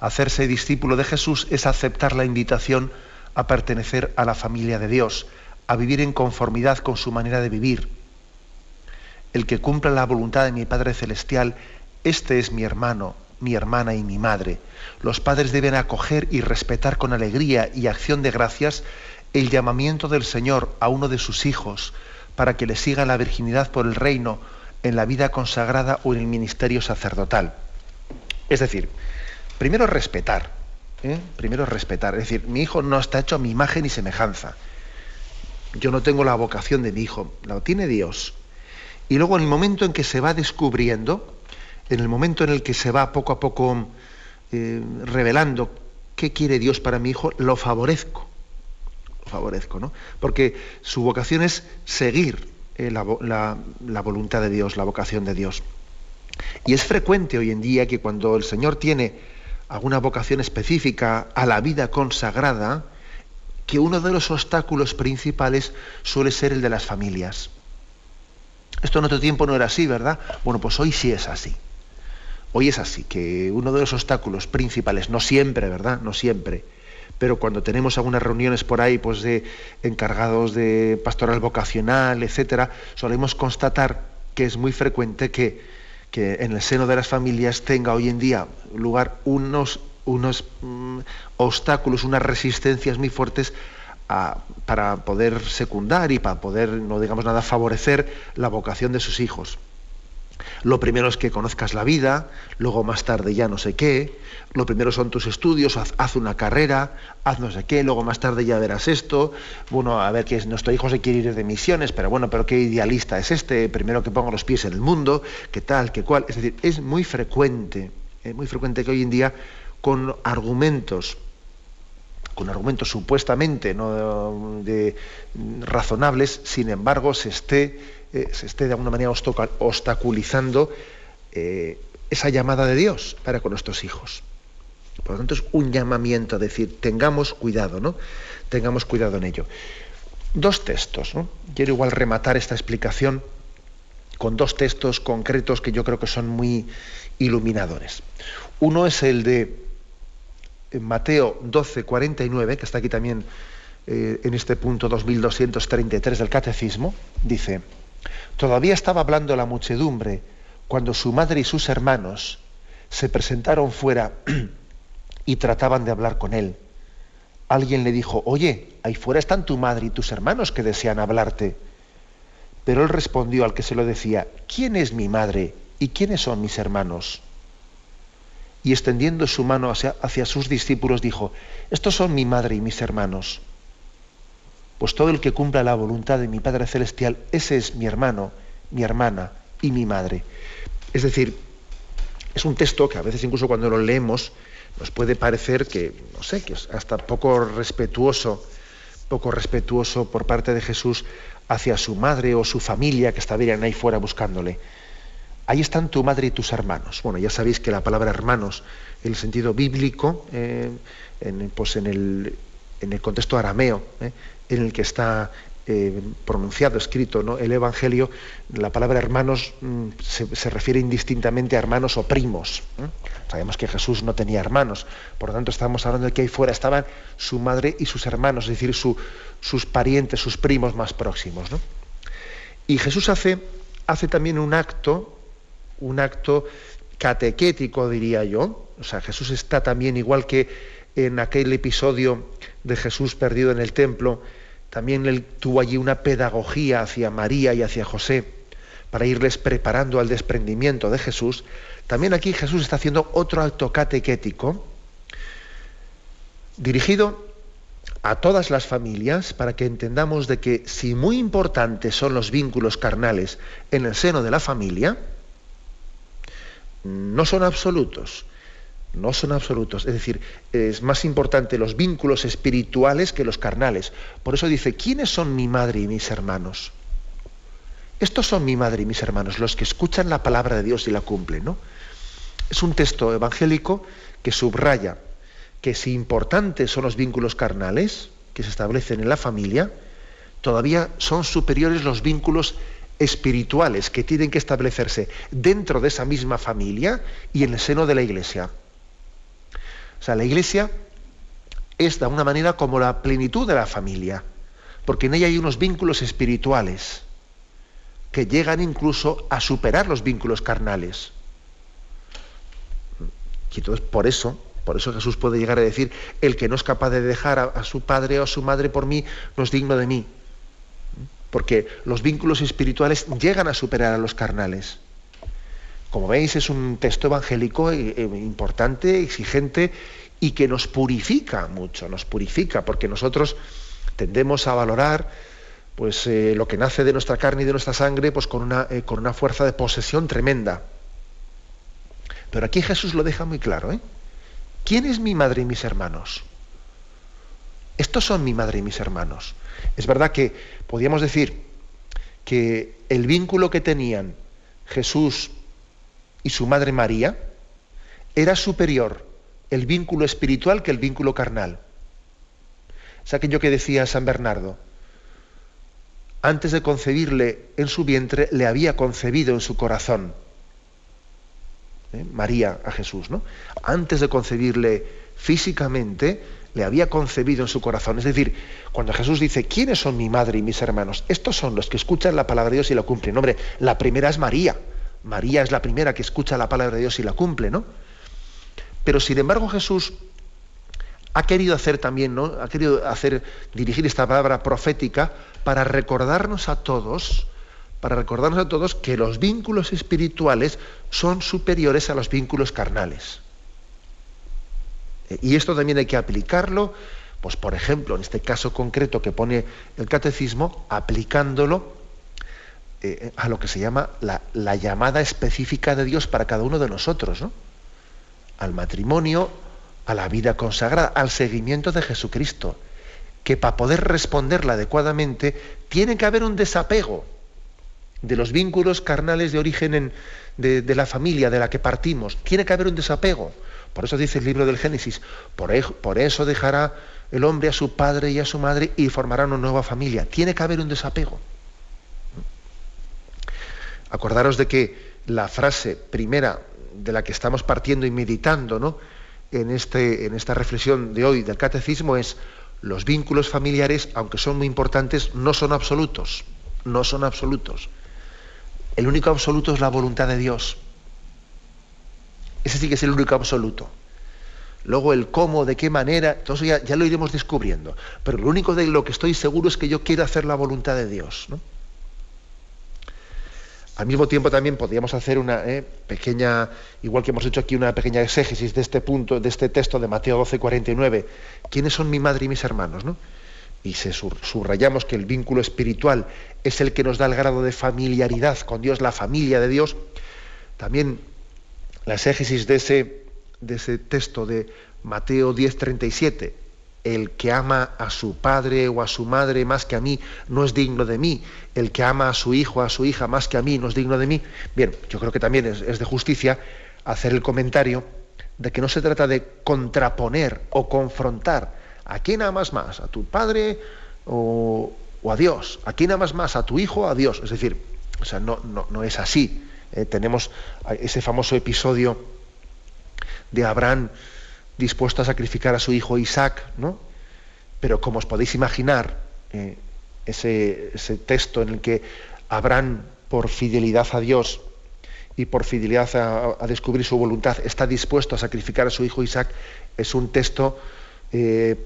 hacerse discípulo de Jesús es aceptar la invitación a pertenecer a la familia de Dios, a vivir en conformidad con su manera de vivir. El que cumpla la voluntad de mi Padre Celestial, este es mi hermano, mi hermana y mi madre. Los padres deben acoger y respetar con alegría y acción de gracias el llamamiento del Señor a uno de sus hijos para que le siga la virginidad por el reino en la vida consagrada o en el ministerio sacerdotal. Es decir, primero respetar, ¿eh? primero respetar, es decir, mi hijo no está hecho a mi imagen y semejanza. Yo no tengo la vocación de mi hijo, la tiene Dios. Y luego en el momento en que se va descubriendo, en el momento en el que se va poco a poco eh, revelando qué quiere Dios para mi hijo, lo favorezco favorezco, ¿no? Porque su vocación es seguir eh, la, voluntad de Dios, la vocación de Dios. Y es frecuente hoy en día que cuando el Señor tiene alguna vocación específica a la vida consagrada, que uno de los obstáculos principales suele ser el de las familias. Esto en otro tiempo no era así, ¿verdad? Bueno, pues hoy sí es así. Hoy es así, que uno de los obstáculos principales, no siempre, ¿verdad? No siempre, pero cuando tenemos algunas reuniones por ahí, pues de encargados de pastoral vocacional, etcétera, solemos constatar que es muy frecuente que, en el seno de las familias tenga hoy en día lugar unos, unos mm, obstáculos, unas resistencias muy fuertes para poder secundar y para poder, no digamos nada, favorecer la vocación de sus hijos. Lo primero es que conozcas la vida, luego más tarde ya no sé qué, lo primero son tus estudios, haz, una carrera, haz no sé qué, luego más tarde ya verás esto, bueno, a ver que nuestro hijo se quiere ir de misiones, pero bueno, pero qué idealista es este, primero que ponga los pies en el mundo, qué tal, qué cual, es decir, es muy frecuente, es muy frecuente que hoy en día con argumentos con argumentos supuestamente ¿no? razonables, sin embargo, se esté eh, se esté de alguna manera obstaculizando eh, esa llamada de Dios para con nuestros hijos. Por lo tanto, es un llamamiento a decir, tengamos cuidado, ¿no? Tengamos cuidado en ello. Dos textos, ¿no? Quiero igual rematar esta explicación con dos textos concretos que yo creo que son muy iluminadores. Uno es el de Mateo 12, 49, que está aquí también eh, en este punto 2233 del Catecismo, dice, Todavía estaba hablando la muchedumbre cuando su madre y sus hermanos, se presentaron fuera [CLEARS THROAT] y trataban de hablar con él. Alguien le dijo, oye, ahí fuera están tu madre y tus hermanos que desean hablarte. Pero él respondió al que se lo decía, ¿quién es mi madre y quiénes son mis hermanos? Y extendiendo su mano hacia, hacia sus discípulos dijo, estos son mi madre y mis hermanos. Pues todo el que cumpla la voluntad de mi Padre Celestial, ese es mi hermano, mi hermana y mi madre. Es decir, es un texto que a veces incluso cuando lo leemos nos puede parecer que, no sé, que es hasta poco respetuoso, poco respetuoso por parte de Jesús hacia su madre o su familia que estarían ahí fuera buscándole. Ahí están tu madre y tus hermanos. Bueno, ya sabéis que la palabra hermanos, en el sentido bíblico, eh, en, pues en el, en el contexto arameo, eh, en el que está eh, pronunciado, escrito, ¿no? el Evangelio, la palabra hermanos mm, se, refiere indistintamente a hermanos o primos. Sabemos que Jesús no tenía hermanos, por lo tanto estamos hablando de que ahí fuera estaban su madre y sus hermanos, es decir, sus parientes, sus primos más próximos. Y Jesús hace, hace también un acto, un acto catequético, diría yo. O sea, Jesús está también igual que en aquel episodio de Jesús perdido en el templo, también él tuvo allí una pedagogía hacia María y hacia José para irles preparando al desprendimiento de Jesús. También aquí Jesús está haciendo otro acto catequético dirigido a todas las familias para que entendamos de que si muy importantes son los vínculos carnales en el seno de la familia, no son absolutos no son absolutos. Es decir, es más importante los vínculos espirituales que los carnales. Por eso dice, ¿quiénes son mi madre y mis hermanos? Estos son mi madre y mis hermanos, los que escuchan la palabra de Dios y la cumplen. ¿no? Es un texto evangélico que subraya que si importantes son los vínculos carnales que se establecen en la familia, todavía son superiores los vínculos espirituales que tienen que establecerse dentro de esa misma familia y en el seno de la iglesia. O sea, la iglesia es de alguna manera como la plenitud de la familia, porque en ella hay unos vínculos espirituales que llegan incluso a superar los vínculos carnales. Y entonces por eso, por eso Jesús puede llegar a decir, el que no es capaz de dejar a, a su padre o a su madre por mí, no es digno de mí. Porque los vínculos espirituales llegan a superar a los carnales. Como veis, es un texto evangélico eh, eh, importante, exigente y que nos purifica mucho, nos purifica, porque nosotros tendemos a valorar pues, eh, lo que nace de nuestra carne y de nuestra sangre pues, con, una, con una fuerza de posesión tremenda. Pero aquí Jesús lo deja muy claro. ¿eh? ¿Quién es mi madre y mis hermanos? Estos son mi madre y mis hermanos. Es verdad que podríamos decir que el vínculo que tenían Jesús y su madre María, era superior el vínculo espiritual que el vínculo carnal. Es aquello que decía San Bernardo. Antes de concebirle en su vientre, le había concebido en su corazón. ¿Eh? María a Jesús, ¿no? Antes de concebirle físicamente, le había concebido en su corazón. Es decir, cuando Jesús dice, ¿quiénes son mi madre y mis hermanos? Estos son los que escuchan la palabra de Dios y la cumplen. Hombre, la primera es María María es la primera que escucha la palabra de Dios y la cumple, ¿no? Pero sin embargo Jesús ha querido hacer también, ¿no? Ha querido hacer, dirigir esta palabra profética para recordarnos a todos, para recordarnos a todos que los vínculos espirituales son superiores a los vínculos carnales. Y esto también hay que aplicarlo, pues por ejemplo, en este caso concreto que pone el catecismo, aplicándolo eh, a lo que se llama la, llamada específica de Dios para cada uno de nosotros, ¿no? al matrimonio, a la vida consagrada, al seguimiento de Jesucristo, que para poder responderla adecuadamente tiene que haber un desapego de los vínculos carnales de origen de, la familia de la que partimos. Tiene que haber un desapego. Por eso dice el libro del Génesis, por, por eso dejará el hombre a su padre y a su madre y formará una nueva familia. Tiene que haber un desapego. Acordaros de que la frase primera de la que estamos partiendo y meditando ¿no? en, este, en esta reflexión de hoy del catecismo es los vínculos familiares, aunque son muy importantes, no son absolutos. No son absolutos. El único absoluto es la voluntad de Dios. Ese sí que es el único absoluto. Luego el cómo, de qué manera, todo eso ya, ya, lo iremos descubriendo. Pero lo único de lo que estoy seguro es que yo quiero hacer la voluntad de Dios. ¿no? Al mismo tiempo también podríamos hacer una eh, pequeña, igual que hemos hecho aquí una pequeña exégesis de este punto, de este texto de Mateo 12, 49. ¿Quiénes son mi madre y mis hermanos? ¿no? Y se subrayamos que el vínculo espiritual es el que nos da el grado de familiaridad con Dios, la familia de Dios. También la exégesis de ese, de ese texto de Mateo 10:37, el que ama a su padre o a su madre más que a mí no es digno de mí, el que ama a su hijo o a su hija más que a mí no es digno de mí. Bien, yo creo que también es, de justicia hacer el comentario de que no se trata de contraponer o confrontar a quién amas más, a tu padre o, o a Dios, a quién amas más, a tu hijo o a Dios. Es decir, o sea, no, no, no es así. Eh, tenemos ese famoso episodio de Abraham dispuesto a sacrificar a su hijo Isaac, ¿no? Pero como os podéis imaginar, eh, ese, texto en el que Abraham, por fidelidad a Dios y por fidelidad a, descubrir su voluntad, está dispuesto a sacrificar a su hijo Isaac, es un texto eh,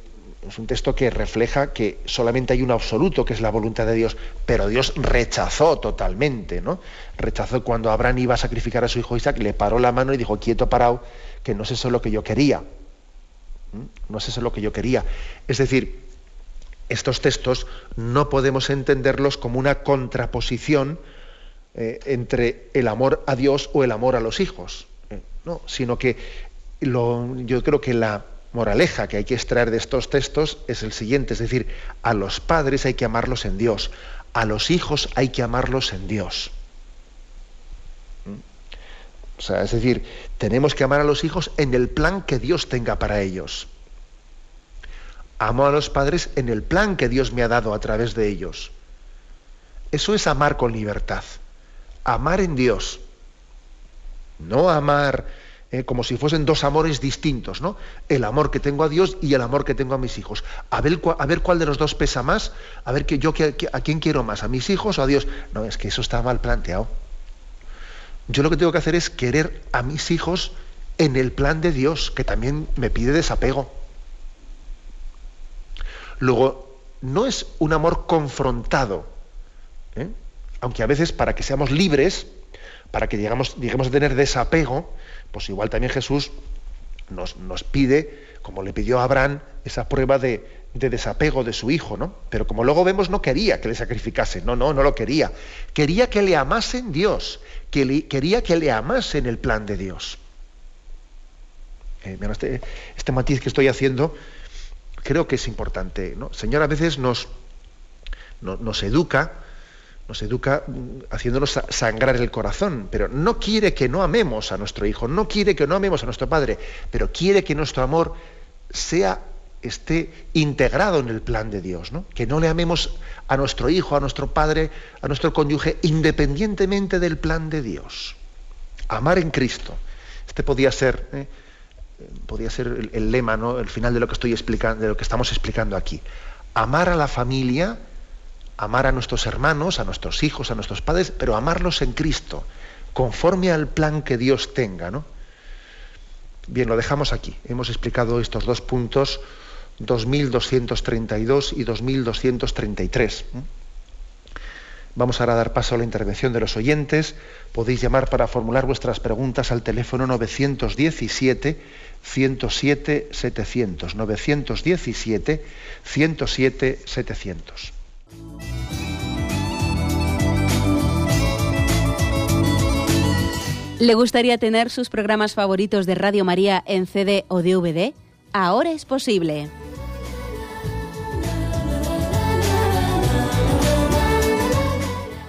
es un texto que refleja que solamente hay un absoluto, que es la voluntad de Dios, pero Dios rechazó totalmente, ¿no? Rechazó cuando Abraham iba a sacrificar a su hijo Isaac, le paró la mano y dijo, quieto, parado, que no es eso lo que yo quería. No es eso lo que yo quería. Es decir, estos textos no podemos entenderlos como una contraposición eh, entre el amor a Dios o el amor a los hijos, ¿eh? no, sino que yo creo que la moraleja que hay que extraer de estos textos es el siguiente, es decir, a los padres hay que amarlos en Dios, a los hijos hay que amarlos en Dios. O sea, es decir, tenemos que amar a los hijos en el plan que Dios tenga para ellos. Amo a los padres en el plan que Dios me ha dado a través de ellos. Eso es amar con libertad. Amar en Dios. No amar eh, como si fuesen dos amores distintos, ¿no? El amor que tengo a Dios y el amor que tengo a mis hijos. A ver, a ver cuál de los dos pesa más, a ver que yo a quién quiero más, a mis hijos o a Dios. No, es que eso está mal planteado. Yo lo que tengo que hacer es querer a mis hijos en el plan de Dios, que también me pide desapego. Luego, no es un amor confrontado, ¿eh? aunque a veces para que seamos libres, para que lleguemos a tener desapego, pues igual también Jesús nos, nos pide, como le pidió a Abraham, esa prueba de, desapego de su hijo, ¿no? Pero como luego vemos, no quería que le sacrificase, no, no, no lo quería. Quería que le amasen Dios, que quería que le amasen el plan de Dios. Eh, este, este, matiz que estoy haciendo creo que es importante. ¿no? Señor a veces nos, nos educa nos educa mm, haciéndonos sangrar el corazón, pero no quiere que no amemos a nuestro hijo, no quiere que no amemos a nuestro padre, pero quiere que nuestro amor sea esté integrado en el plan de Dios, ¿no? Que no le amemos a nuestro hijo, a nuestro padre, a nuestro cónyuge, independientemente del plan de Dios. Amar en Cristo. Este podía ser, ¿eh? podía ser el, lema, ¿no? El final de lo que estoy de lo que estamos explicando aquí. Amar a la familia amar a nuestros hermanos, a nuestros hijos, a nuestros padres, pero amarlos en Cristo, conforme al plan que Dios tenga. ¿no? Bien, lo dejamos aquí. Hemos explicado estos dos puntos, 2232 y 2233. Vamos ahora a dar paso a la intervención de los oyentes. Podéis llamar para formular vuestras preguntas al teléfono 917 107 700. 917 107 700. ¿Le gustaría tener sus programas favoritos de Radio María en CD o DVD? Ahora es posible.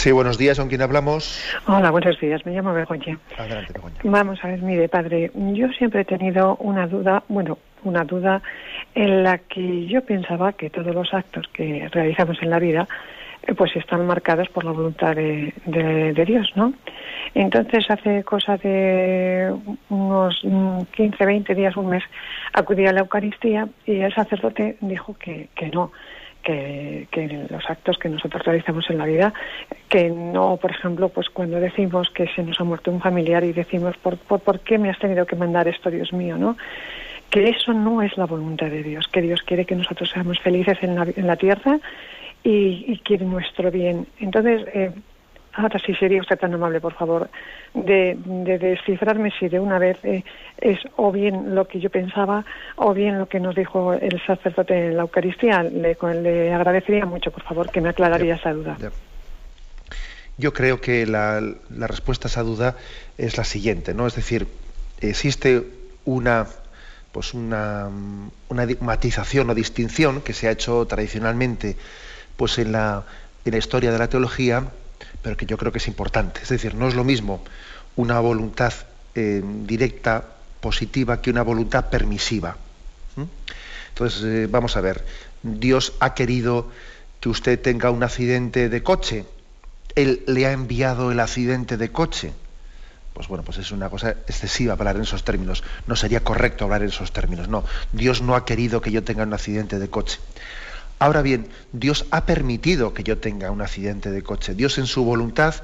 Sí, buenos días, ¿con quién hablamos? Hola, buenos días, me llamo Begoña. Adelante, Begoña. Vamos a ver, mire, padre, yo siempre he tenido una duda, bueno, una duda en la que yo pensaba que todos los actos que realizamos en la vida eh, pues están marcados por la voluntad de, de, Dios, ¿no? Entonces, hace cosa de unos 15, 20 días, un mes, acudí a la Eucaristía y el sacerdote dijo que, que no, que, que, los actos que nosotros realizamos en la vida, que no, por ejemplo, pues cuando decimos que se nos ha muerto un familiar y decimos, ¿por, por, qué me has tenido que mandar esto, Dios mío? ¿no? Que eso no es la voluntad de Dios, que Dios quiere que nosotros seamos felices en la, en la tierra y, y quiere nuestro bien. Entonces, eh, Ahora sí, sería usted tan amable, por favor, de, descifrarme si de una vez eh, es o bien lo que yo pensaba o bien lo que nos dijo el sacerdote en la Eucaristía. Le, le agradecería mucho, por favor, que me aclararía esa duda. Yo creo que la, la, respuesta a esa duda es la siguiente, ¿no? Es decir, existe una pues una, una matización o distinción que se ha hecho tradicionalmente pues en la, en la historia de la teología pero que yo creo que es importante. Es decir, no es lo mismo una voluntad eh, directa, positiva, que una voluntad permisiva. Entonces, eh, vamos a ver, Dios ha querido que usted tenga un accidente de coche. Él le ha enviado el accidente de coche. Pues bueno, pues es una cosa excesiva hablar en esos términos. No sería correcto hablar en esos términos. No, Dios no ha querido que yo tenga un accidente de coche. Ahora bien, Dios ha permitido que yo tenga un accidente de coche. Dios en su voluntad,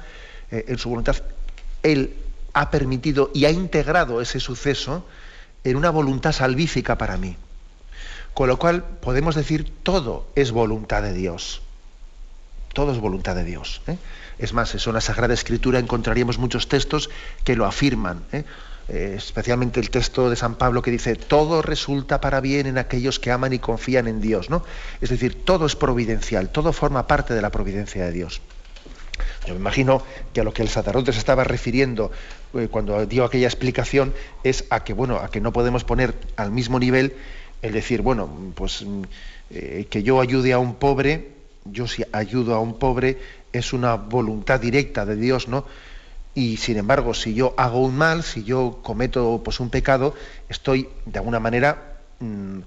eh, en su voluntad, Él ha permitido y ha integrado ese suceso en una voluntad salvífica para mí. Con lo cual podemos decir todo es voluntad de Dios. Todo es voluntad de Dios. ¿eh? Es más, eso en la Sagrada Escritura encontraríamos muchos textos que lo afirman. ¿eh? Eh, especialmente el texto de San Pablo que dice, todo resulta para bien en aquellos que aman y confían en Dios, ¿no? Es decir, todo es providencial, todo forma parte de la providencia de Dios. Yo me imagino que a lo que el sacerdote se estaba refiriendo eh, cuando dio aquella explicación es a que, bueno, a que no podemos poner al mismo nivel el decir, bueno, pues eh, que yo ayude a un pobre, yo si ayudo a un pobre es una voluntad directa de Dios, ¿no? Y sin embargo si yo hago un mal, si yo cometo pues, un pecado, estoy de alguna manera mm,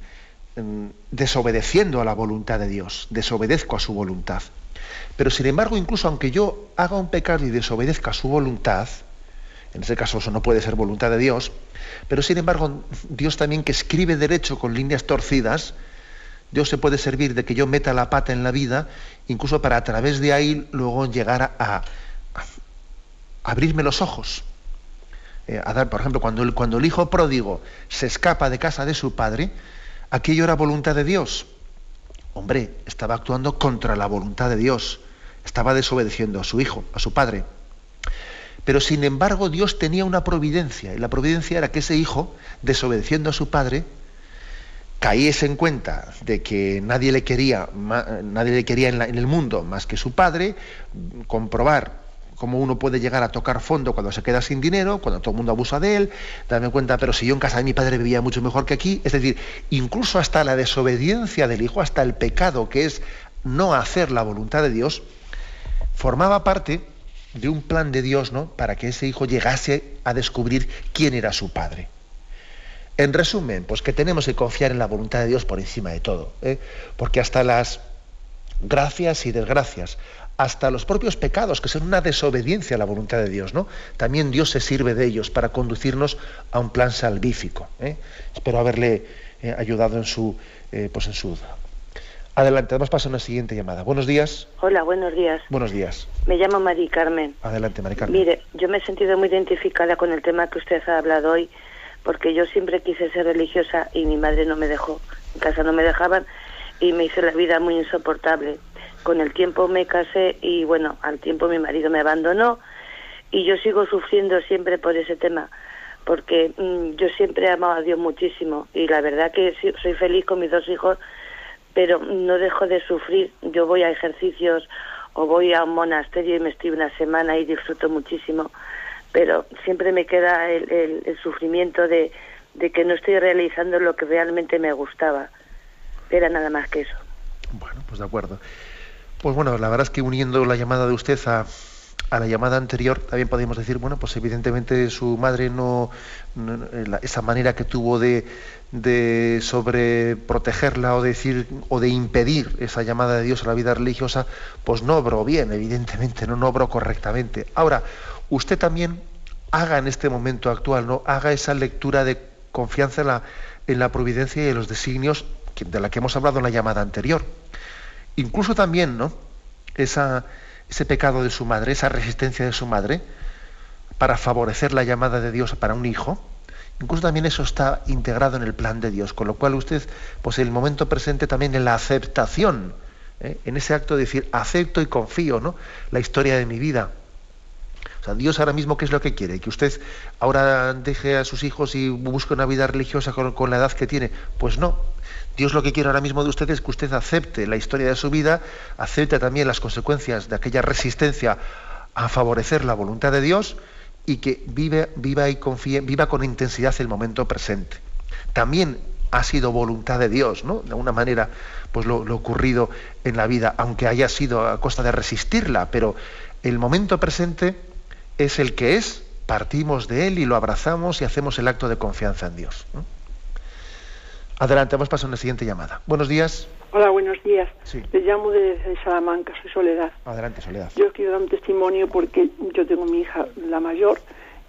mm, desobedeciendo a la voluntad de Dios, desobedezco a su voluntad. Pero sin embargo, incluso aunque yo haga un pecado y desobedezca a su voluntad, en ese caso eso no puede ser voluntad de Dios, pero sin embargo Dios también que escribe derecho con líneas torcidas, Dios se puede servir de que yo meta la pata en la vida, incluso para a través de ahí luego llegar a, abrirme los ojos. Eh, a dar, por ejemplo, cuando el, cuando el hijo pródigo se escapa de casa de su padre, aquello era voluntad de Dios. Hombre, estaba actuando contra la voluntad de Dios. Estaba desobedeciendo a su hijo, a su padre. Pero sin embargo, Dios tenía una providencia, y la providencia era que ese hijo, desobedeciendo a su padre, caíese en cuenta de que nadie le quería, nadie le quería en, en el mundo más que su padre, comprobar cómo uno puede llegar a tocar fondo cuando se queda sin dinero, cuando todo el mundo abusa de él, darme cuenta, pero si yo en casa de mi padre vivía mucho mejor que aquí, es decir, incluso hasta la desobediencia del hijo, hasta el pecado que es no hacer la voluntad de Dios, formaba parte de un plan de Dios, ¿no? Para que ese hijo llegase a descubrir quién era su padre. En resumen, pues que tenemos que confiar en la voluntad de Dios por encima de todo, ¿eh? porque hasta las gracias y desgracias, hasta los propios pecados, que son una desobediencia a la voluntad de Dios, ¿no? También Dios se sirve de ellos para conducirnos a un plan salvífico. ¿eh? Espero haberle eh, ayudado en su, eh, pues en su Adelante, damos paso a una siguiente llamada. Buenos días. Hola, buenos días. Buenos días. Me llamo Mari Carmen. Adelante, Mari Carmen. Mire, yo me he sentido muy identificada con el tema que usted ha hablado hoy, porque yo siempre quise ser religiosa y mi madre no me dejó. En casa no me dejaban y me hizo la vida muy insoportable. Con el tiempo me casé y bueno, al tiempo mi marido me abandonó y yo sigo sufriendo siempre por ese tema porque mm, yo siempre he amado a Dios muchísimo y la verdad que soy feliz con mis dos hijos, pero no dejo de sufrir. Yo voy a ejercicios o voy a un monasterio y me estoy una semana y disfruto muchísimo, pero siempre me queda el, el, sufrimiento de, de que no estoy realizando lo que realmente me gustaba. Era nada más que eso. Bueno, pues de acuerdo. Pues bueno, la verdad es que uniendo la llamada de usted a, la llamada anterior, también podemos decir, bueno, pues evidentemente su madre no, esa manera que tuvo de, de sobreprotegerla o decir o de impedir esa llamada de Dios a la vida religiosa, pues no obró bien, evidentemente, no, no obró correctamente. Ahora, usted también haga en este momento actual, ¿no? Haga esa lectura de confianza en la, en la providencia y en los designios de la que hemos hablado en la llamada anterior. Incluso también, ¿no? Esa ese pecado de su madre, esa resistencia de su madre, para favorecer la llamada de Dios para un hijo, incluso también eso está integrado en el plan de Dios, con lo cual usted, pues en el momento presente también en la aceptación, ¿eh? en ese acto de decir, acepto y confío, ¿no? La historia de mi vida. O sea, Dios ahora mismo, ¿qué es lo que quiere? ¿Que usted ahora deje a sus hijos y busque una vida religiosa con la edad que tiene? Pues no. Dios lo que quiere ahora mismo de usted es que usted acepte la historia de su vida, acepte también las consecuencias de aquella resistencia a favorecer la voluntad de Dios y que vive, viva y confíe, viva con intensidad el momento presente. También ha sido voluntad de Dios, ¿no? De alguna manera, pues lo, lo, ocurrido en la vida, aunque haya sido a costa de resistirla, pero el momento presente es el que es, partimos de él y lo abrazamos y hacemos el acto de confianza en Dios. Adelante, vamos a pasar a una siguiente llamada. Buenos días. Hola, buenos días. Sí. Le llamo de, Salamanca, soy Soledad. Adelante, Soledad. Yo quiero dar un testimonio porque yo tengo mi hija, la mayor,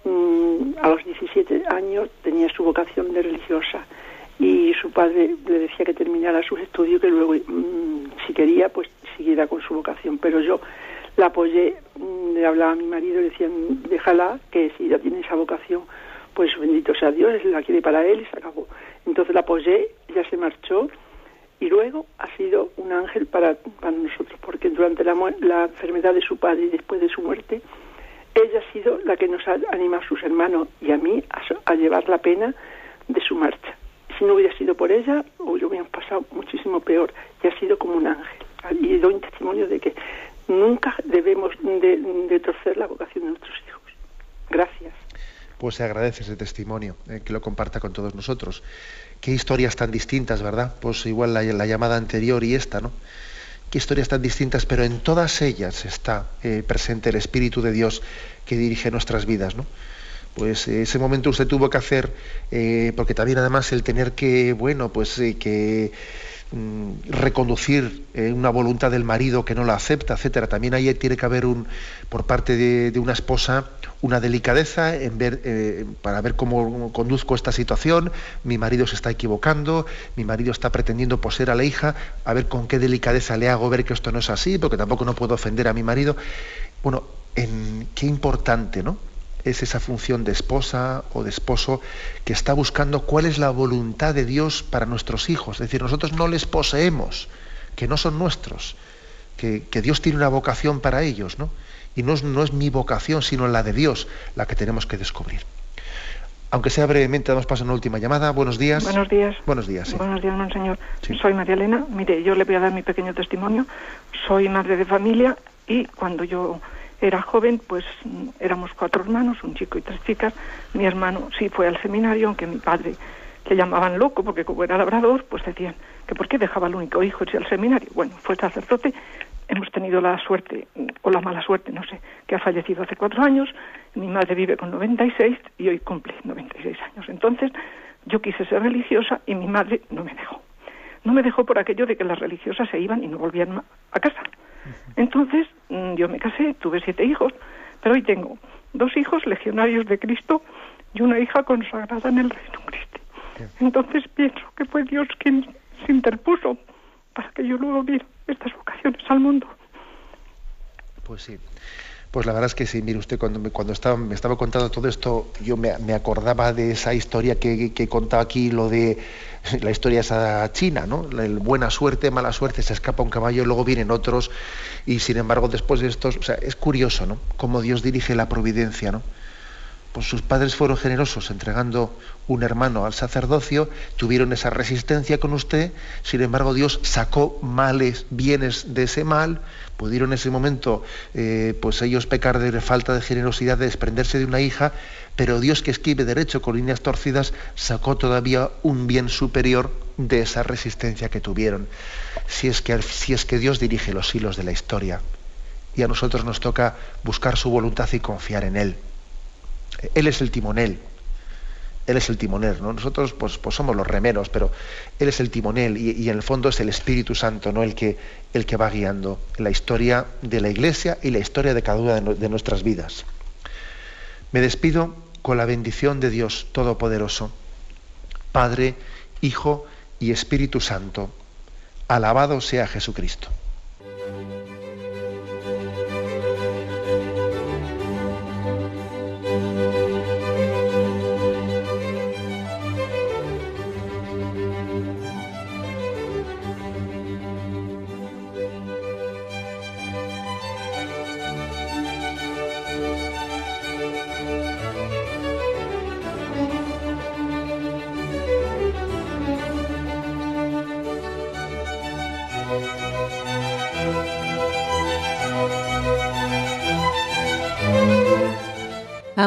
mm, a los 17 años tenía su vocación de religiosa y su padre le decía que terminara sus estudios, que luego, mm, si quería, pues siguiera con su vocación. Pero yo la apoyé, mm, le hablaba a mi marido, le decían, déjala, que si ya tiene esa vocación, pues bendito sea Dios, la quiere para él y se acabó. Entonces la apoyé, ella se marchó y luego ha sido un ángel para, para nosotros, porque durante la, la enfermedad de su padre y después de su muerte, ella ha sido la que nos ha animado a sus hermanos y a mí a, llevar la pena de su marcha. Si no hubiera sido por ella, yo hubiéramos pasado muchísimo peor. Y ha sido como un ángel. Y doy testimonio de que nunca debemos de, torcer la vocación de nuestros hijos. Gracias pues se agradece ese testimonio, eh, que lo comparta con todos nosotros. Qué historias tan distintas, ¿verdad? Pues igual la, llamada anterior y esta, ¿no? Qué historias tan distintas, pero en todas ellas está eh, presente el Espíritu de Dios que dirige nuestras vidas, ¿no? Pues eh, ese momento usted tuvo que hacer, porque también además el tener que, bueno, pues que mm, reconducir una voluntad del marido que no la acepta, etcétera. También ahí tiene que haber un, por parte de una esposa, una delicadeza eh, para ver cómo conduzco esta situación, mi marido se está equivocando, mi marido está pretendiendo poseer a la hija, a ver con qué delicadeza le hago ver que esto no es así, porque tampoco no puedo ofender a mi marido. Bueno, en, qué importante, ¿no? Es esa función de esposa o de esposo que está buscando cuál es la voluntad de Dios para nuestros hijos. Es decir, nosotros no les poseemos, que no son nuestros, que, que Dios tiene una vocación para ellos, ¿no? y no es, mi vocación, sino la de Dios, la que tenemos que descubrir. Aunque sea brevemente, damos paso a una última llamada. Buenos días. Buenos días. Buenos días. Buenos días, monseñor. Soy María Elena. Mire, yo le voy a dar mi pequeño testimonio. Soy madre de familia y cuando yo era joven, pues éramos cuatro hermanos, un chico y tres chicas. Mi hermano sí fue al seminario, aunque mi padre le llamaban loco porque como era labrador, pues decían que por qué dejaba al único hijo irse al seminario. Bueno, fue sacerdote hemos tenido la suerte, o la mala suerte, no sé, que ha fallecido hace cuatro años, mi madre vive con 96 y hoy cumple 96 años. Entonces, yo quise ser religiosa y mi madre no me dejó. No me dejó por aquello de que las religiosas se iban y no volvían a casa. Entonces, mm, yo me casé, tuve siete hijos, pero hoy tengo dos hijos legionarios de Cristo y una hija consagrada en el Reino Cristo. Entonces pienso que fue Dios quien se interpuso para que yo luego viera estas vocaciones al mundo. Pues sí. Pues la verdad es que sí, mire usted, cuando me, cuando estaba, me estaba contando todo esto, yo me, acordaba de esa historia que, que aquí, lo de la historia esa china, ¿no? El buena suerte, mala suerte, se escapa un caballo, luego vienen otros, y sin embargo después de estos, o sea, es curioso, ¿no? Cómo Dios dirige la providencia, ¿no? Pues sus padres fueron generosos entregando un hermano al sacerdocio, tuvieron esa resistencia con usted, sin embargo Dios sacó males, bienes de ese mal, pudieron en ese momento eh, pues ellos pecar de falta de generosidad, de desprenderse de una hija, pero Dios que escribe derecho con líneas torcidas sacó todavía un bien superior de esa resistencia que tuvieron. Si es que, si es que Dios dirige los hilos de la historia y a nosotros nos toca buscar su voluntad y confiar en Él. Él es el timonel. Él es el timonel, ¿no? Nosotros pues, pues somos los remeros, pero Él es el timonel y, en el fondo es el Espíritu Santo, ¿no? El que, el que va guiando la historia de la Iglesia y la historia de cada una de nuestras vidas. Me despido con la bendición de Dios Todopoderoso, Padre, Hijo y Espíritu Santo. Alabado sea Jesucristo.